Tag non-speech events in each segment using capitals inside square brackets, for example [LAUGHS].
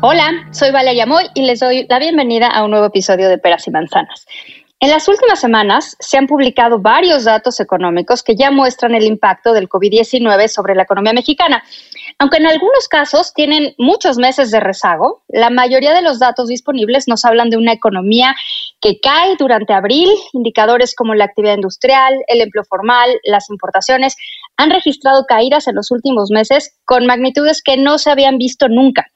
Hola, soy Valeria Moy y les doy la bienvenida a un nuevo episodio de Peras y Manzanas. En las últimas semanas se han publicado varios datos económicos que ya muestran el impacto del COVID-19 sobre la economía mexicana. Aunque en algunos casos tienen muchos meses de rezago, la mayoría de los datos disponibles nos hablan de una economía que cae durante abril. Indicadores como la actividad industrial, el empleo formal, las importaciones han registrado caídas en los últimos meses con magnitudes que no se habían visto nunca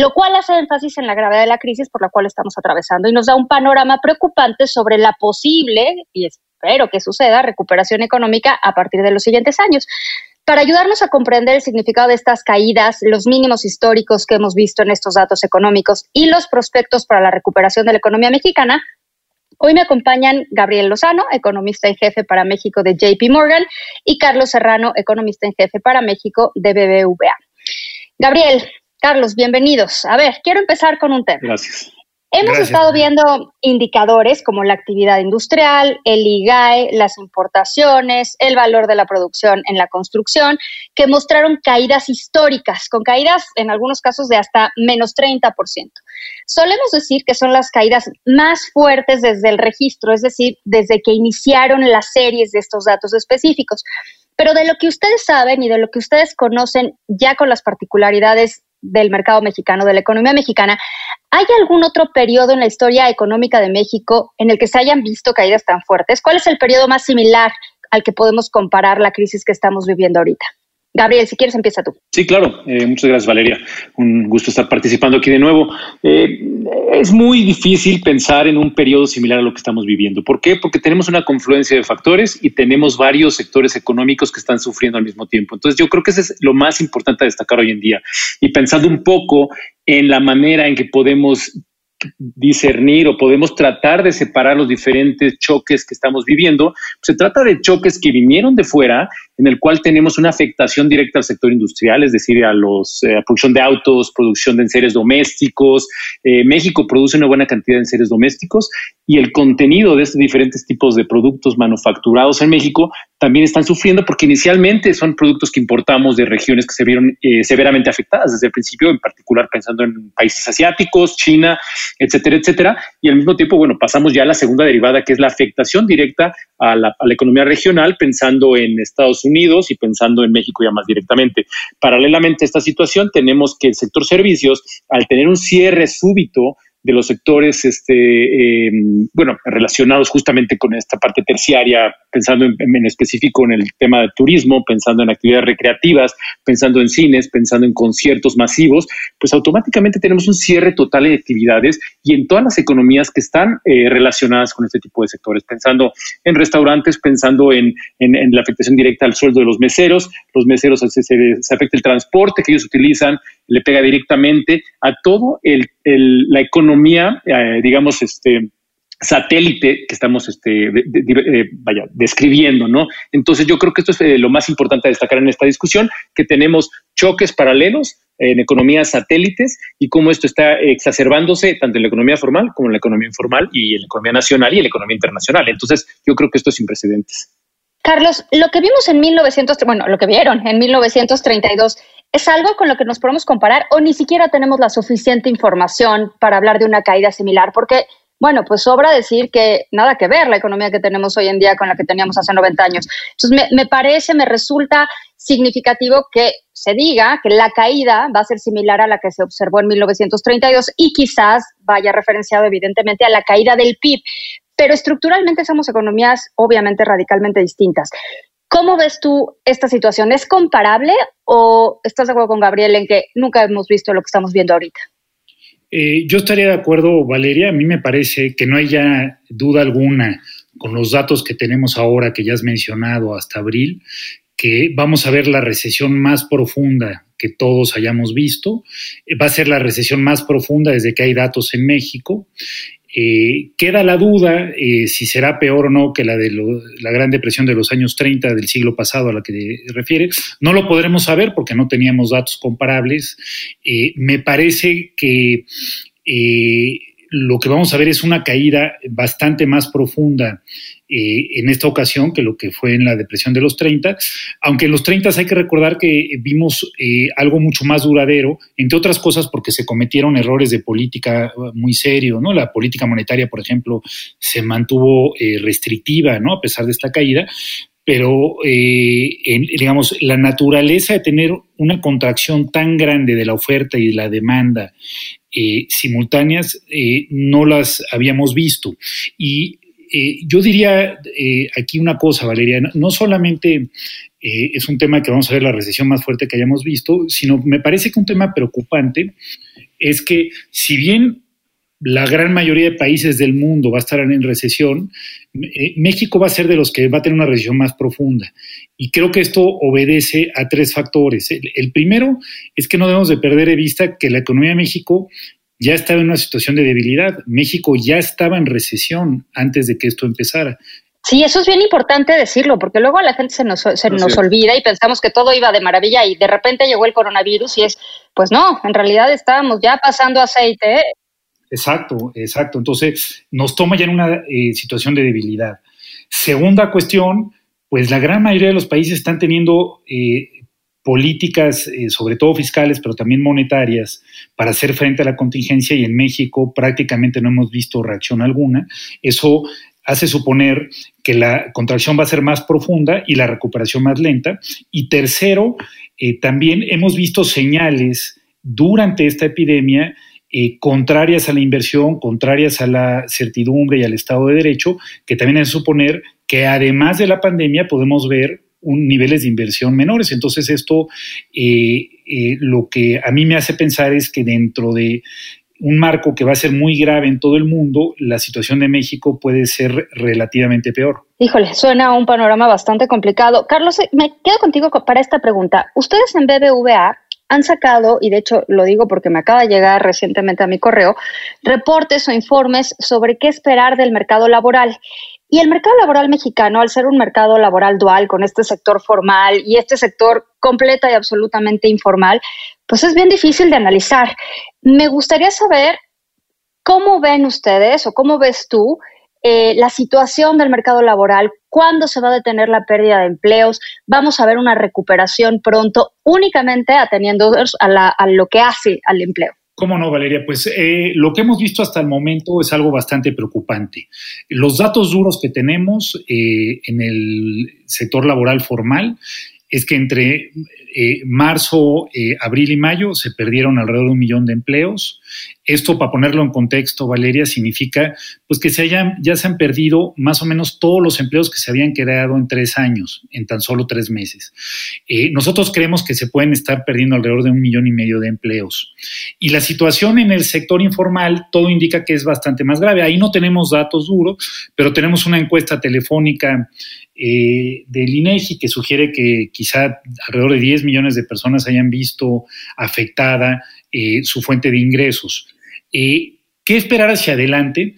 lo cual hace énfasis en la gravedad de la crisis por la cual estamos atravesando y nos da un panorama preocupante sobre la posible, y espero que suceda, recuperación económica a partir de los siguientes años. Para ayudarnos a comprender el significado de estas caídas, los mínimos históricos que hemos visto en estos datos económicos y los prospectos para la recuperación de la economía mexicana, Hoy me acompañan Gabriel Lozano, economista en jefe para México de JP Morgan, y Carlos Serrano, economista en jefe para México de BBVA. Gabriel, Carlos, bienvenidos. A ver, quiero empezar con un tema. Gracias. Hemos Gracias. estado viendo indicadores como la actividad industrial, el IGAE, las importaciones, el valor de la producción en la construcción, que mostraron caídas históricas, con caídas en algunos casos de hasta menos 30%. Solemos decir que son las caídas más fuertes desde el registro, es decir, desde que iniciaron las series de estos datos específicos. Pero de lo que ustedes saben y de lo que ustedes conocen ya con las particularidades del mercado mexicano, de la economía mexicana, ¿hay algún otro periodo en la historia económica de México en el que se hayan visto caídas tan fuertes? ¿Cuál es el periodo más similar al que podemos comparar la crisis que estamos viviendo ahorita? Gabriel, si quieres, empieza tú. Sí, claro. Eh, muchas gracias, Valeria. Un gusto estar participando aquí de nuevo. Eh, es muy difícil pensar en un periodo similar a lo que estamos viviendo. ¿Por qué? Porque tenemos una confluencia de factores y tenemos varios sectores económicos que están sufriendo al mismo tiempo. Entonces, yo creo que eso es lo más importante a destacar hoy en día. Y pensando un poco en la manera en que podemos discernir o podemos tratar de separar los diferentes choques que estamos viviendo. Se trata de choques que vinieron de fuera, en el cual tenemos una afectación directa al sector industrial, es decir, a los eh, producción de autos, producción de enseres domésticos. Eh, México produce una buena cantidad de enseres domésticos y el contenido de estos diferentes tipos de productos manufacturados en México también están sufriendo porque inicialmente son productos que importamos de regiones que se vieron eh, severamente afectadas desde el principio, en particular pensando en países asiáticos, China, etcétera, etcétera. Y al mismo tiempo, bueno, pasamos ya a la segunda derivada, que es la afectación directa a la, a la economía regional, pensando en Estados Unidos y pensando en México ya más directamente. Paralelamente a esta situación, tenemos que el sector servicios, al tener un cierre súbito de los sectores, este, eh, bueno, relacionados justamente con esta parte terciaria, pensando en, específico en el tema de turismo, pensando en actividades recreativas, pensando en cines, pensando en conciertos masivos, pues automáticamente tenemos un cierre total de actividades y en todas las economías que están eh, relacionadas con este tipo de sectores, pensando en restaurantes, pensando en, en, la afectación directa al sueldo de los meseros, los meseros se, se, se afecta el transporte que ellos utilizan, le pega directamente a todo el, la economía, eh, digamos, este, satélite que estamos este, eh, vaya, describiendo, ¿no? Entonces yo creo que esto es eh, lo más importante a destacar en esta discusión, que tenemos choques paralelos en economías satélites y cómo esto está exacerbándose tanto en la economía formal como en la economía informal y en la economía nacional y en la economía internacional. Entonces yo creo que esto es sin precedentes. Carlos, lo que vimos en 1900, bueno, lo que vieron en 1932 ¿Es algo con lo que nos podemos comparar o ni siquiera tenemos la suficiente información para hablar de una caída similar? Porque, bueno, pues sobra decir que nada que ver la economía que tenemos hoy en día con la que teníamos hace 90 años. Entonces, me, me parece, me resulta significativo que se diga que la caída va a ser similar a la que se observó en 1932 y quizás vaya referenciado evidentemente a la caída del PIB. Pero estructuralmente somos economías obviamente radicalmente distintas. ¿Cómo ves tú esta situación? ¿Es comparable o estás de acuerdo con Gabriel en que nunca hemos visto lo que estamos viendo ahorita? Eh, yo estaría de acuerdo, Valeria. A mí me parece que no haya duda alguna con los datos que tenemos ahora, que ya has mencionado hasta abril, que vamos a ver la recesión más profunda que todos hayamos visto. Va a ser la recesión más profunda desde que hay datos en México. Eh, queda la duda eh, si será peor o no que la de la Gran Depresión de los años 30 del siglo pasado a la que refiere. No lo podremos saber porque no teníamos datos comparables. Eh, me parece que lo que vamos a ver es una caída bastante más profunda eh, en esta ocasión que lo que fue en la depresión de los 30, aunque en los 30 hay que recordar que vimos eh, algo mucho más duradero, entre otras cosas porque se cometieron errores de política muy serios, ¿no? La política monetaria, por ejemplo, se mantuvo eh, restrictiva, ¿no? A pesar de esta caída, pero digamos, la naturaleza de tener una contracción tan grande de la oferta y de la demanda eh, simultáneas eh, no las habíamos visto. Y eh, yo diría aquí una cosa, Valeria, no, solamente es un tema que vamos a ver la recesión más fuerte que hayamos visto, sino me parece que un tema preocupante es que si bien la gran mayoría de países del mundo va a estar en recesión, México va a ser de los que va a tener una recesión más profunda. Y creo que esto obedece a tres factores. El, primero es que no debemos de perder de vista que la economía de México ya estaba en una situación de debilidad. México ya estaba en recesión antes de que esto empezara. Sí, eso es bien importante decirlo, porque luego a la gente se nos, se nos olvida y pensamos que todo iba de maravilla y de repente llegó el coronavirus y es, pues no, en realidad estábamos ya pasando aceite. Exacto, exacto. Entonces nos toma ya en una eh, situación de debilidad. Segunda cuestión, pues la gran mayoría de los países están teniendo eh, políticas, eh, sobre todo fiscales, pero también monetarias, para hacer frente a la contingencia y en México prácticamente no hemos visto reacción alguna. Eso hace suponer que la contracción va a ser más profunda y la recuperación más lenta. Y tercero, eh, también hemos visto señales durante esta epidemia contrarias a la inversión, contrarias a la certidumbre y al Estado de Derecho, que también hace suponer que además de la pandemia podemos ver un, niveles de inversión menores. Entonces esto eh, eh, lo que a mí me hace pensar es que dentro de un marco que va a ser muy grave en todo el mundo, la situación de México puede ser relativamente peor. Híjole, suena un panorama bastante complicado. Carlos, me quedo contigo para esta pregunta. Ustedes en BBVA han sacado, y de hecho lo digo porque me acaba de llegar recientemente a mi correo, reportes o informes sobre qué esperar del mercado laboral. Y el mercado laboral mexicano, al ser un mercado laboral dual con este sector formal y este sector completa y absolutamente informal, pues es bien difícil de analizar. Me gustaría saber cómo ven ustedes o cómo ves tú eh, la situación del mercado laboral, cuándo se va a detener la pérdida de empleos, vamos a ver una recuperación pronto únicamente ateniendo a lo que hace al empleo. ¿Cómo no, Valeria? Pues eh, lo que hemos visto hasta el momento es algo bastante preocupante. Los datos duros que tenemos eh, en el sector laboral formal es que entre eh, marzo, eh, abril y mayo se perdieron alrededor de un millón de empleos. Esto, para ponerlo en contexto, Valeria, significa pues que se hayan, ya se han perdido más o menos todos los empleos que se habían creado en tres años, en tan solo tres meses. Eh, nosotros creemos que se pueden estar perdiendo alrededor de un millón y medio de empleos. Y la situación en el sector informal, todo indica que es bastante más grave. Ahí no tenemos datos duros, pero tenemos una encuesta telefónica eh, del INEGI que sugiere que quizá alrededor de 10 millones de personas hayan visto afectada eh, su fuente de ingresos. Eh, ¿Qué esperar hacia adelante?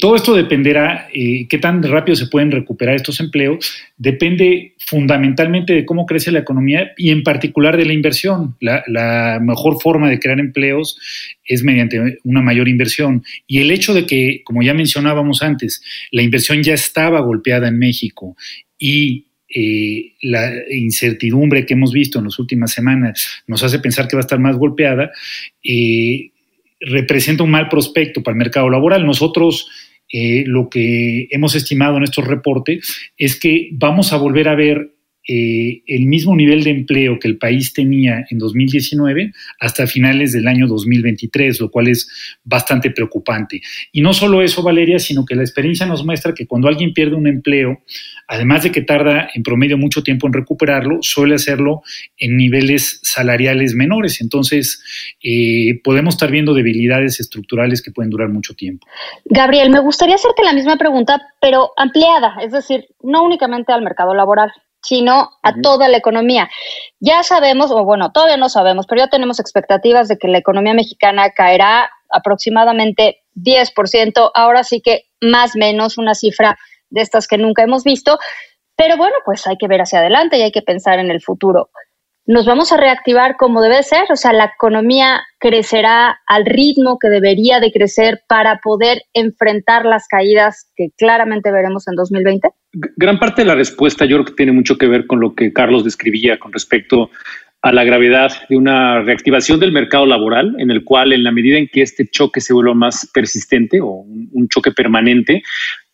todo esto dependerá, eh, qué tan rápido se pueden recuperar estos empleos, depende fundamentalmente de cómo crece la economía y en particular de la inversión. La, mejor forma de crear empleos es mediante una mayor inversión. Y el hecho de que, como ya mencionábamos antes, la inversión ya estaba golpeada en México y eh, la incertidumbre que hemos visto en las últimas semanas nos hace pensar que va a estar más golpeada, eh, representa un mal prospecto para el mercado laboral. Nosotros eh, lo que hemos estimado en estos reportes es que vamos a volver a ver el mismo nivel de empleo que el país tenía en 2019 hasta finales del año 2023, lo cual es bastante preocupante. Y no solo eso, Valeria, sino que la experiencia nos muestra que cuando alguien pierde un empleo, además de que tarda en promedio mucho tiempo en recuperarlo, suele hacerlo en niveles salariales menores. Entonces, eh, podemos estar viendo debilidades estructurales que pueden durar mucho tiempo. Gabriel, me gustaría hacerte la misma pregunta, pero ampliada, es decir, no únicamente al mercado laboral sino a toda la economía. Ya sabemos, o bueno, todavía no sabemos, pero ya tenemos expectativas de que la economía mexicana caerá aproximadamente 10%, ahora sí que más o menos una cifra de estas que nunca hemos visto, pero bueno, pues hay que ver hacia adelante y hay que pensar en el futuro nos vamos a reactivar como debe ser, o sea, la economía crecerá al ritmo que debería de crecer para poder enfrentar las caídas que claramente veremos en 2020? Gran parte de la respuesta yo tiene mucho que ver con lo que Carlos describía con respecto a la gravedad de una reactivación del mercado laboral, en el cual en la medida en que este choque se vuelva más persistente o un, choque permanente,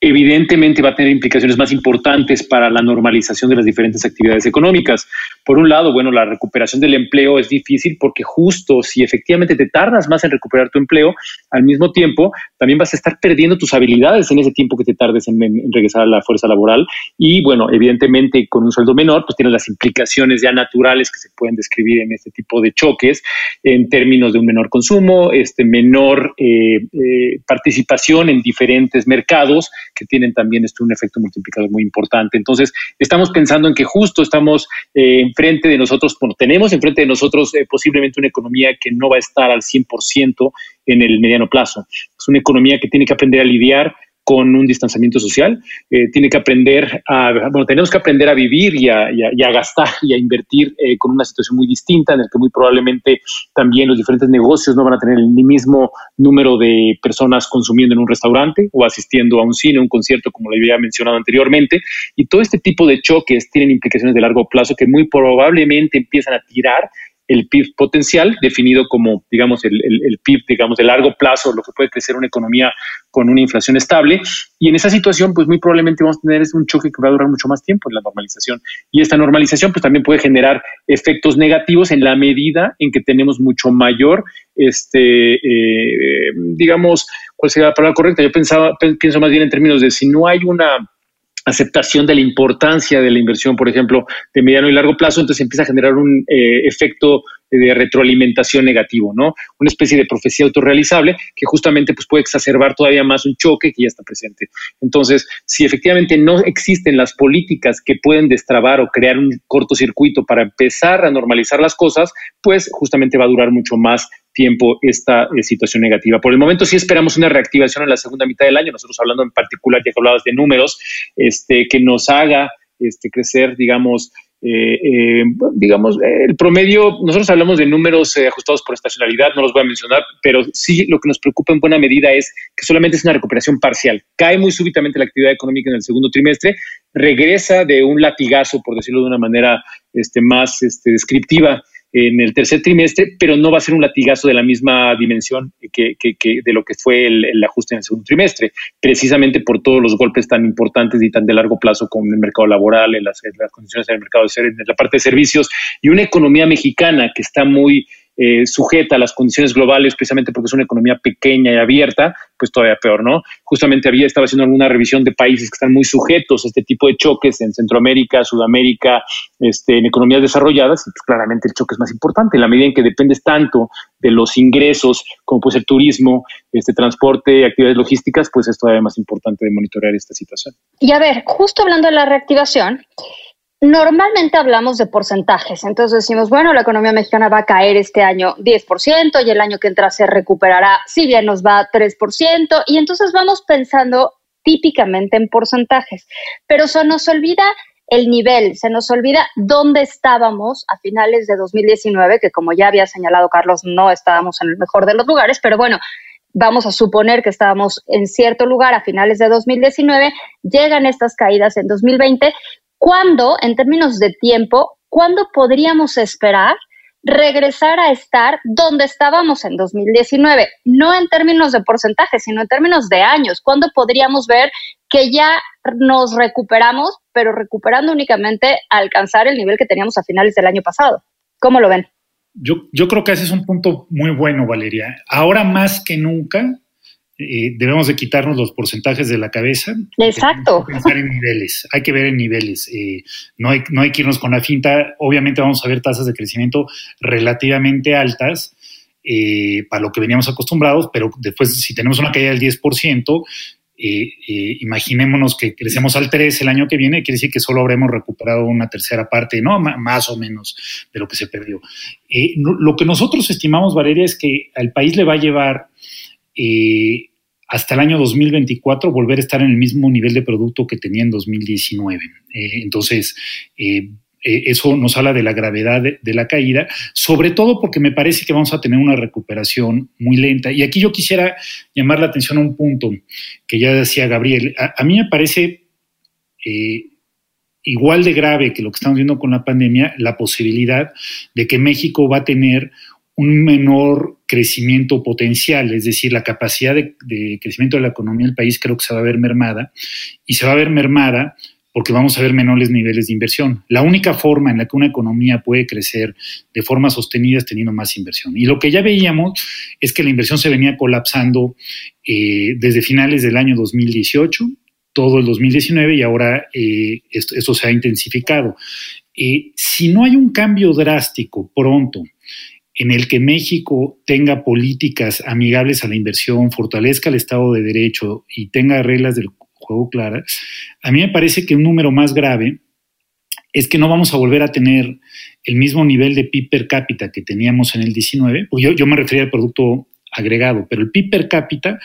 evidentemente va a tener implicaciones más importantes para la normalización de las diferentes actividades económicas. Por un lado, bueno, la recuperación del empleo es difícil porque justo si efectivamente te tardas más en recuperar tu empleo, al mismo tiempo también vas a estar perdiendo tus habilidades en ese tiempo que te tardes en, regresar a la fuerza laboral. Y bueno, evidentemente con un sueldo menor, pues tienes las implicaciones ya naturales que se pueden describir en este tipo de choques en términos de un menor consumo, este menor eh, eh, participación en diferentes mercados que tienen también esto un efecto multiplicador muy importante. Entonces, estamos pensando en que justo estamos eh, enfrente de nosotros, bueno, tenemos enfrente de nosotros eh, posiblemente una economía que no va a estar al 100% en el mediano plazo. Es una economía que tiene que aprender a lidiar con un distanciamiento social, eh, tiene que aprender a, bueno, tenemos que aprender a vivir y a, gastar y a invertir eh, con una situación muy distinta en el que muy probablemente también los diferentes negocios no van a tener el mismo número de personas consumiendo en un restaurante o asistiendo a un cine, un concierto, como lo había mencionado anteriormente. Y todo este tipo de choques tienen implicaciones de largo plazo que muy probablemente empiezan a tirar el PIB potencial, definido como, digamos, el, el, PIB, digamos, de largo plazo, lo que puede crecer una economía con una inflación estable. Y en esa situación, pues muy probablemente vamos a tener un choque que va a durar mucho más tiempo en la normalización. Y esta normalización, pues también puede generar efectos negativos en la medida en que tenemos mucho mayor, este, eh, digamos, ¿cuál sería la palabra correcta? Yo pensaba, pienso más bien en términos de si no hay una aceptación de la importancia de la inversión, por ejemplo, de mediano y largo plazo, entonces empieza a generar un eh, efecto de retroalimentación negativo, ¿no? Una especie de profecía autorrealizable que justamente pues, puede exacerbar todavía más un choque que ya está presente. Entonces, si efectivamente no existen las políticas que pueden destrabar o crear un cortocircuito para empezar a normalizar las cosas, pues justamente va a durar mucho más tiempo esta eh, situación negativa. Por el momento sí esperamos una reactivación en la segunda mitad del año, nosotros hablando en particular, ya que hablabas de números, este, que nos haga este, crecer, digamos, eh, eh, digamos, el promedio, nosotros hablamos de números ajustados por estacionalidad, no los voy a mencionar, pero sí lo que nos preocupa en buena medida es que solamente es una recuperación parcial. Cae muy súbitamente la actividad económica en el segundo trimestre, regresa de un latigazo, por decirlo de una manera este, más este, descriptiva, en el tercer trimestre, pero no va a ser un latigazo de la misma dimensión que, de lo que fue el, ajuste en el segundo trimestre, precisamente por todos los golpes tan importantes y tan de largo plazo como en el mercado laboral, en las, las condiciones del mercado en la parte de servicios y una economía mexicana que está muy eh, sujeta a las condiciones globales, precisamente porque es una economía pequeña y abierta, pues todavía peor, ¿no? Justamente había estaba haciendo alguna revisión de países que están muy sujetos a este tipo de choques en Centroamérica, Sudamérica, este, en economías desarrolladas, y pues claramente el choque es más importante, en la medida en que dependes tanto de los ingresos, como puede ser turismo, este transporte, actividades logísticas, pues es todavía más importante de monitorear esta situación. Y a ver, justo hablando de la reactivación, Normalmente hablamos de porcentajes, entonces decimos, bueno, la economía mexicana va a caer este año 10% y el año que entra se recuperará, si bien nos va 3%, y entonces vamos pensando típicamente en porcentajes, pero se nos olvida el nivel, se nos olvida dónde estábamos a finales de 2019, que como ya había señalado Carlos, no estábamos en el mejor de los lugares, pero bueno, vamos a suponer que estábamos en cierto lugar a finales de 2019, llegan estas caídas en 2020, ¿Cuándo, en términos de tiempo, cuándo podríamos esperar regresar a estar donde estábamos en 2019? No en términos de porcentaje, sino en términos de años. ¿Cuándo podríamos ver que ya nos recuperamos, pero recuperando únicamente a alcanzar el nivel que teníamos a finales del año pasado? ¿Cómo lo ven? Yo, yo creo que ese es un punto muy bueno, Valeria. Ahora más que nunca, eh, debemos de quitarnos los porcentajes de la cabeza. Exacto. Hay que pensar en niveles, hay que ver en niveles. Eh, no, hay, no hay que irnos con la finta. Obviamente vamos a ver tasas de crecimiento relativamente altas eh, para lo que veníamos acostumbrados, pero después si tenemos una caída del 10%, eh, eh, imaginémonos que crecemos al 3 el año que viene, quiere decir que solo habremos recuperado una tercera parte, no más o menos de lo que se perdió. Lo que nosotros estimamos, Valeria, es que al país le va a llevar hasta el año 2024 volver a estar en el mismo nivel de producto que tenía en 2019. entonces, eh, eso nos habla de la gravedad de, la caída, sobre todo porque me parece que vamos a tener una recuperación muy lenta. Y aquí yo quisiera llamar la atención a un punto que ya decía Gabriel. A, mí me parece eh, igual de grave que lo que estamos viendo con la pandemia, la posibilidad de que México va a tener un menor crecimiento potencial, es decir, la capacidad de, crecimiento de la economía del país creo que se va a ver mermada y se va a ver mermada porque vamos a ver menores niveles de inversión. La única forma en la que una economía puede crecer de forma sostenida es teniendo más inversión. Y lo que ya veíamos es que la inversión se venía colapsando eh, desde finales del año 2018, todo el 2019 y ahora eh, esto, se ha intensificado. Eh, si no hay un cambio drástico pronto en el que México tenga políticas amigables a la inversión, fortalezca el Estado de Derecho y tenga reglas del juego clara, a mí me parece que un número más grave es que no vamos a volver a tener el mismo nivel de PIB per cápita que teníamos en el 19, pues yo, yo me refería al producto agregado, pero el PIB per cápita,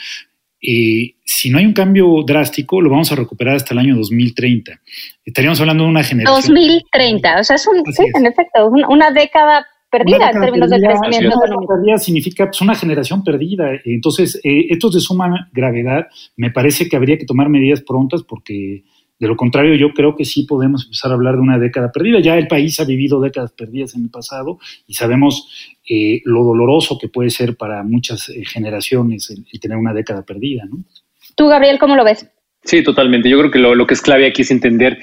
eh, si no hay un cambio drástico, lo vamos a recuperar hasta el año 2030. Estaríamos hablando de una generación. 2030, o sea, es un, sí, en efecto, una década perdida en términos de crecimiento económico. Perdida significa pues, una generación perdida. Entonces, eh, esto es de suma gravedad. Me parece que habría que tomar medidas prontas porque, de lo contrario, yo creo que sí podemos empezar a hablar de una década perdida. Ya el país ha vivido décadas perdidas en el pasado y sabemos eh, lo doloroso que puede ser para muchas eh, generaciones el, tener una década perdida. ¿no? Tú, Gabriel, ¿cómo lo ves? Sí, totalmente. Yo creo que lo, lo que es clave aquí es entender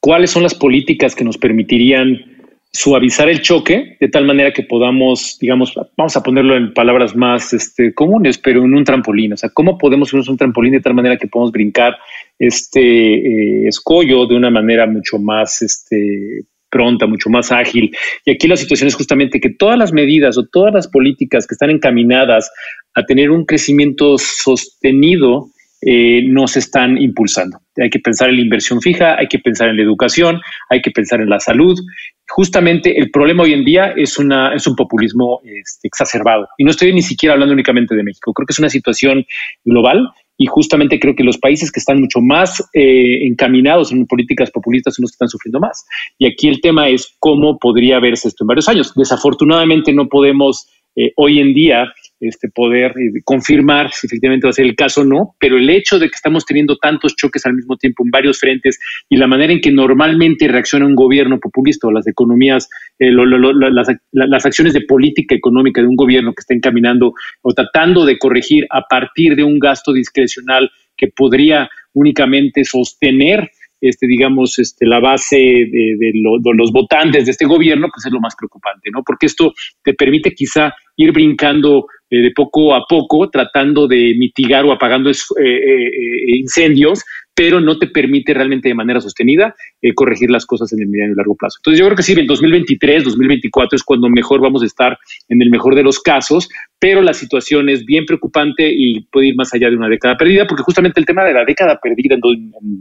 cuáles son las políticas que nos permitirían suavizar el choque de tal manera que podamos, digamos, vamos a ponerlo en palabras más este, comunes, pero en un trampolín. O sea, ¿cómo podemos usar un trampolín de tal manera que podamos brincar este eh, escollo de una manera mucho más este, pronta, mucho más ágil? Y aquí la situación es justamente que todas las medidas o todas las políticas que están encaminadas a tener un crecimiento sostenido eh, nos están impulsando. Hay que pensar en la inversión fija, hay que pensar en la educación, hay que pensar en la salud. Justamente el problema hoy en día es, una, es un populismo este, exacerbado. Y no estoy ni siquiera hablando únicamente de México. Creo que es una situación global y justamente creo que los países que están mucho más eh, encaminados en políticas populistas son los que están sufriendo más. Y aquí el tema es cómo podría verse esto en varios años. Desafortunadamente no podemos eh, hoy en día este, poder eh, confirmar si efectivamente va a ser el caso o no, pero el hecho de que estamos teniendo tantos choques al mismo tiempo en varios frentes y la manera en que normalmente reacciona un gobierno populista o las economías, eh, las, las, acciones de política económica de un gobierno que está encaminando o tratando de corregir a partir de un gasto discrecional que podría únicamente sostener este, digamos, este, la base de, los votantes de este gobierno, pues es lo más preocupante, ¿no? Porque esto te permite quizá ir brincando eh, de poco a poco, tratando de mitigar o apagando eh, eh, incendios, pero no te permite realmente de manera sostenida corregir las cosas en el mediano y largo plazo. Entonces yo creo que sí, en 2023, 2024 es cuando mejor vamos a estar en el mejor de los casos, pero la situación es bien preocupante y puede ir más allá de una década perdida, porque justamente el tema de la década perdida en,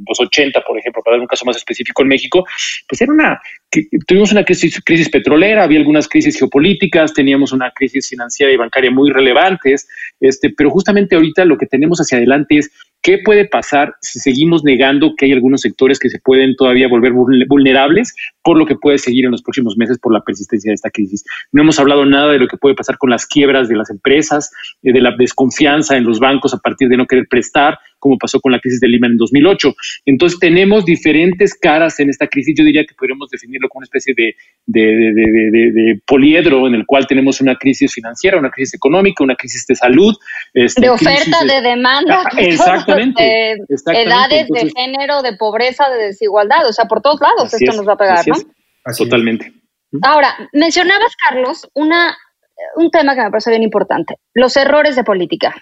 los 80, por ejemplo, para dar un caso más específico en México, pues era una, tuvimos una crisis, crisis petrolera, había algunas crisis geopolíticas, teníamos una crisis financiera y bancaria muy relevantes, este, pero justamente ahorita lo que tenemos hacia adelante es qué puede pasar si seguimos negando que hay algunos sectores que se pueden todavía volver vulnerables por lo que puede seguir en los próximos meses por la persistencia de esta crisis. No hemos hablado nada de lo que puede pasar con las quiebras de las empresas, eh, de la desconfianza en los bancos a partir de no querer prestar, como pasó con la crisis de Lima en 2008. Entonces tenemos diferentes caras en esta crisis. Yo diría que podríamos definirlo como una especie de, de, poliedro en el cual tenemos una crisis financiera, una crisis económica, una crisis de salud. Este, de oferta, de, demanda. Ah, [LAUGHS] exactamente, Edades, de género, de pobreza, de desigualdad. O sea, por todos lados esto nos va a pegar, ¿no? Totalmente. Ahora, mencionabas, Carlos, una, un tema que me parece bien importante, los errores de política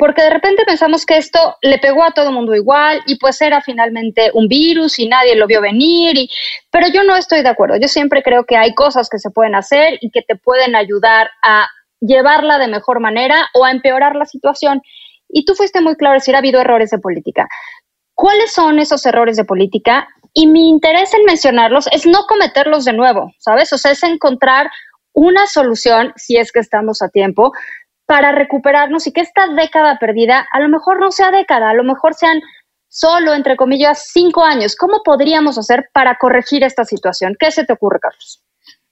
porque de repente pensamos que esto le pegó a todo mundo igual y pues era finalmente un virus y nadie lo vio venir, y, pero yo no estoy de acuerdo. Yo siempre creo que hay cosas que se pueden hacer y que te pueden ayudar a llevarla de mejor manera o a empeorar la situación. Y tú fuiste muy claro decir, ha habido errores de política. ¿Cuáles son esos errores de política? Y mi interés en mencionarlos es no cometerlos de nuevo, ¿sabes? O sea, es encontrar una solución, si es que estamos a tiempo, para recuperarnos y que esta década perdida a lo mejor no sea década, a lo mejor sean solo, entre comillas, cinco años. ¿Cómo podríamos hacer para corregir esta situación? ¿Qué se te ocurre, Carlos?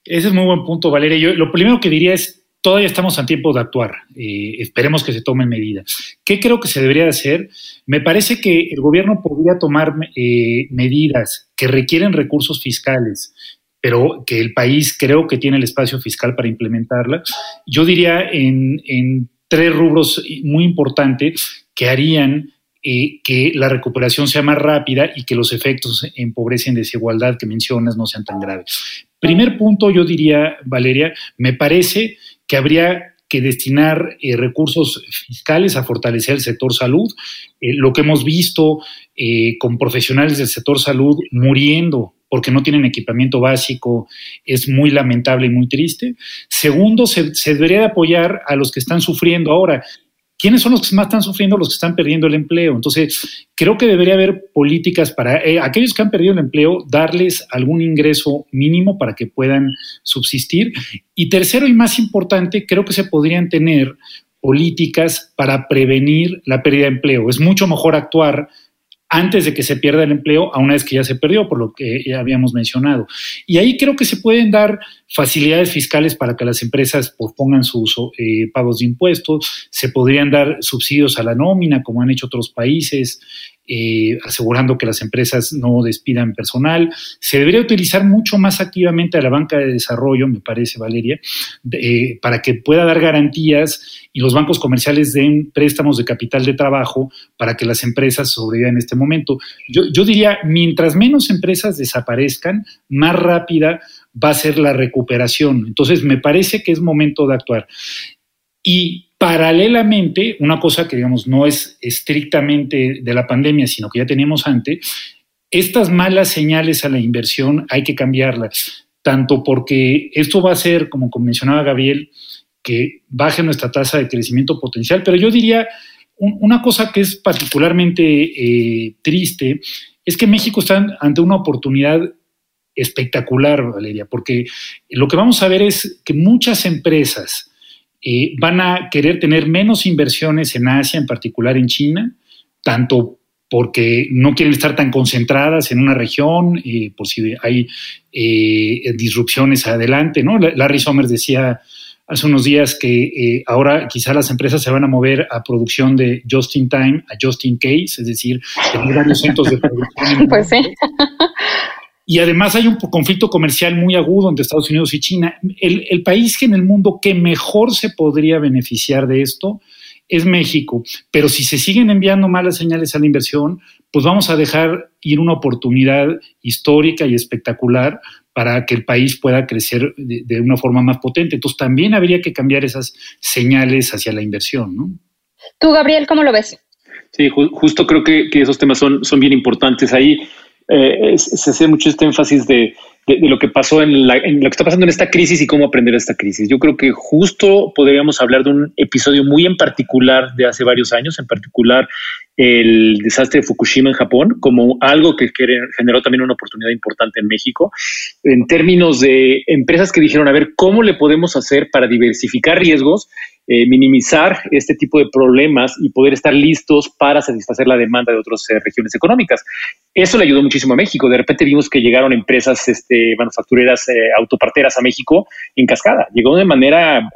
Ese es muy buen punto, Valeria. Yo lo primero que diría es, todavía estamos a tiempo de actuar. Eh, esperemos que se tomen medidas. ¿Qué creo que se debería hacer? Me parece que el gobierno podría tomar eh, medidas que requieren recursos fiscales, pero que el país creo que tiene el espacio fiscal para implementarla. Yo diría en, tres rubros muy importantes que harían eh, que la recuperación sea más rápida y que los efectos en pobreza y en desigualdad que mencionas no sean tan graves. Primer punto, yo diría, Valeria, me parece que habría que destinar eh, recursos fiscales a fortalecer el sector salud. Eh, lo que hemos visto con profesionales del sector salud muriendo porque no tienen equipamiento básico es muy lamentable y muy triste. Segundo, se, debería de apoyar a los que están sufriendo ahora. ¿Quiénes son los que más están sufriendo? Los que están perdiendo el empleo. Entonces, creo que debería haber políticas para eh, aquellos que han perdido el empleo, darles algún ingreso mínimo para que puedan subsistir. Y tercero y más importante, creo que se podrían tener políticas para prevenir la pérdida de empleo. Es mucho mejor actuar antes de que se pierda el empleo a una vez que ya se perdió, por lo que ya habíamos mencionado. Y ahí creo que se pueden dar facilidades fiscales para que las empresas pospongan sus eh, pagos de impuestos, se podrían dar subsidios a la nómina, como han hecho otros países, eh, asegurando que las empresas no despidan personal. Se debería utilizar mucho más activamente a la banca de desarrollo, me parece, Valeria, eh, para que pueda dar garantías y los bancos comerciales den préstamos de capital de trabajo para que las empresas sobrevivan en este momento. Yo, yo diría, mientras menos empresas desaparezcan, más rápida va a ser la recuperación. Entonces, me parece que es momento de actuar. Y Paralelamente, una cosa que digamos no es estrictamente de la pandemia, sino que ya teníamos antes, estas malas señales a la inversión hay que cambiarlas, tanto porque esto va a ser, como mencionaba Gabriel, que baje nuestra tasa de crecimiento potencial, pero yo diría una cosa que es particularmente eh, triste, es que México está ante una oportunidad espectacular, Valeria, porque lo que vamos a ver es que muchas empresas, eh, van a querer tener menos inversiones en Asia, en particular en China, tanto porque no quieren estar tan concentradas en una región, eh, por si hay eh, disrupciones adelante, ¿no? Larry Summers decía hace unos días que ahora quizá las empresas se van a mover a producción de just in time a just in case, es decir, tener varios centros de producción. [LAUGHS] pues sí. Y además hay un conflicto comercial muy agudo entre Estados Unidos y China. El, país en el mundo que mejor se podría beneficiar de esto es México. Pero si se siguen enviando malas señales a la inversión, pues vamos a dejar ir una oportunidad histórica y espectacular para que el país pueda crecer de, una forma más potente. Entonces también habría que cambiar esas señales hacia la inversión, ¿no? Tú, Gabriel, ¿cómo lo ves? Sí, justo creo que, que, esos temas son, son bien importantes. Ahí eh, se hace mucho este énfasis de, lo que pasó en, lo que está pasando en esta crisis y cómo aprender esta crisis. Yo creo que justo podríamos hablar de un episodio muy en particular de hace varios años, en particular el desastre de Fukushima en Japón, como algo que generó también una oportunidad importante en México, en términos de empresas que dijeron, a ver, ¿cómo le podemos hacer para diversificar riesgos eh, minimizar este tipo de problemas y poder estar listos para satisfacer la demanda de otras eh, regiones económicas. Eso le ayudó muchísimo a México. De repente vimos que llegaron empresas este, manufactureras eh, autoparteras a México en cascada. Llegó de manera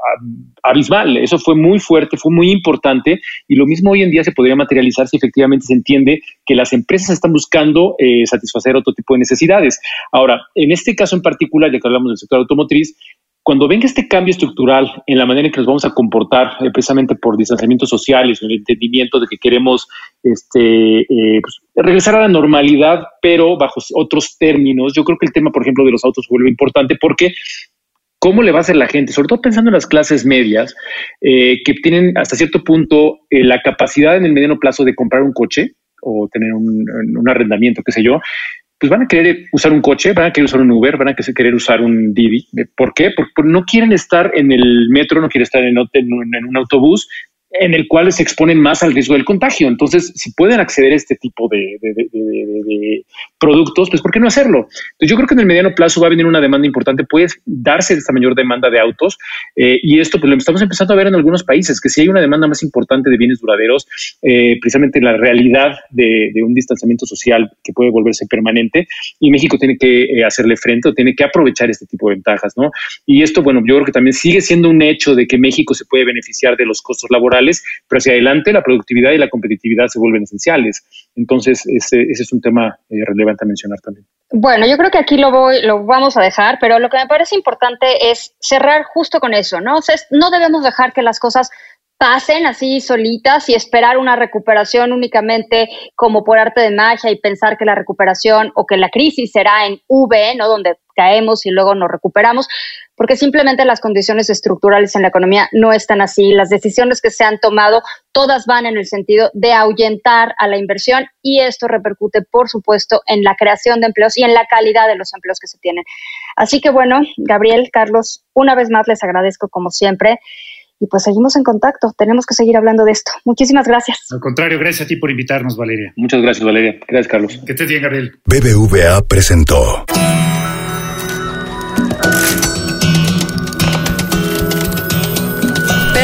abismal. Eso fue muy fuerte, fue muy importante y lo mismo hoy en día se podría materializar si efectivamente se entiende que las empresas están buscando satisfacer otro tipo de necesidades. Ahora, en este caso en particular, ya que hablamos del sector automotriz, cuando venga este cambio estructural en la manera en que nos vamos a comportar, eh, precisamente por distanciamientos sociales, el entendimiento de que queremos este, eh, pues, regresar a la normalidad, pero bajo otros términos, yo creo que el tema, por ejemplo, de los autos vuelve importante porque ¿Cómo le va a hacer la gente? Sobre todo pensando en las clases medias, eh, que tienen hasta cierto punto la capacidad en el mediano plazo de comprar un coche o tener un, un arrendamiento, qué sé yo, pues van a querer usar un coche, van a querer usar un Uber, van a querer usar un Didi. ¿Por qué? Porque no quieren estar en el metro, no quieren estar en, un autobús en el cual se exponen más al riesgo del contagio. Entonces, si pueden acceder a este tipo de, productos, pues ¿por qué no hacerlo? Entonces, yo creo que en el mediano plazo va a venir una demanda importante, puede darse esta mayor demanda de autos eh, y esto pues lo estamos empezando a ver en algunos países, que si hay una demanda más importante de bienes duraderos, eh, precisamente la realidad de, un distanciamiento social que puede volverse permanente y México tiene que eh, hacerle frente o tiene que aprovechar este tipo de ventajas, ¿no? Y esto, bueno, yo creo que también sigue siendo un hecho de que México se puede beneficiar de los costos laborales, pero hacia adelante la productividad y la competitividad se vuelven esenciales. Entonces, ese, ese es un tema eh, relevante a mencionar también. Bueno, yo creo que aquí lo voy, lo vamos a dejar, pero lo que me parece importante es cerrar justo con eso, ¿no? O sea, no debemos dejar que las cosas pasen así solitas y esperar una recuperación únicamente como por arte de magia y pensar que la recuperación o que la crisis será en V, ¿no? Donde caemos y luego nos recuperamos, porque simplemente las condiciones estructurales en la economía no están así. Las decisiones que se han tomado, todas van en el sentido de ahuyentar a la inversión y esto repercute, por supuesto, en la creación de empleos y en la calidad de los empleos que se tienen. Así que bueno, Gabriel, Carlos, una vez más les agradezco como siempre y pues seguimos en contacto. Tenemos que seguir hablando de esto. Muchísimas gracias. Al contrario, gracias a ti por invitarnos, Valeria. Muchas gracias, Valeria. Gracias, Carlos. Que estés bien, Gabriel. BBVA presentó.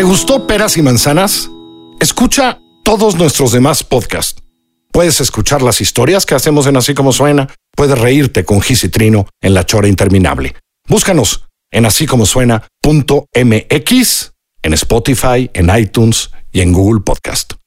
¿Te gustó Peras y Manzanas? Escucha todos nuestros demás podcasts. Puedes escuchar las historias que hacemos en Así como suena puedes reírte con Gis y Trino en la chora interminable. Búscanos en así como en Spotify, en iTunes y en Google Podcast.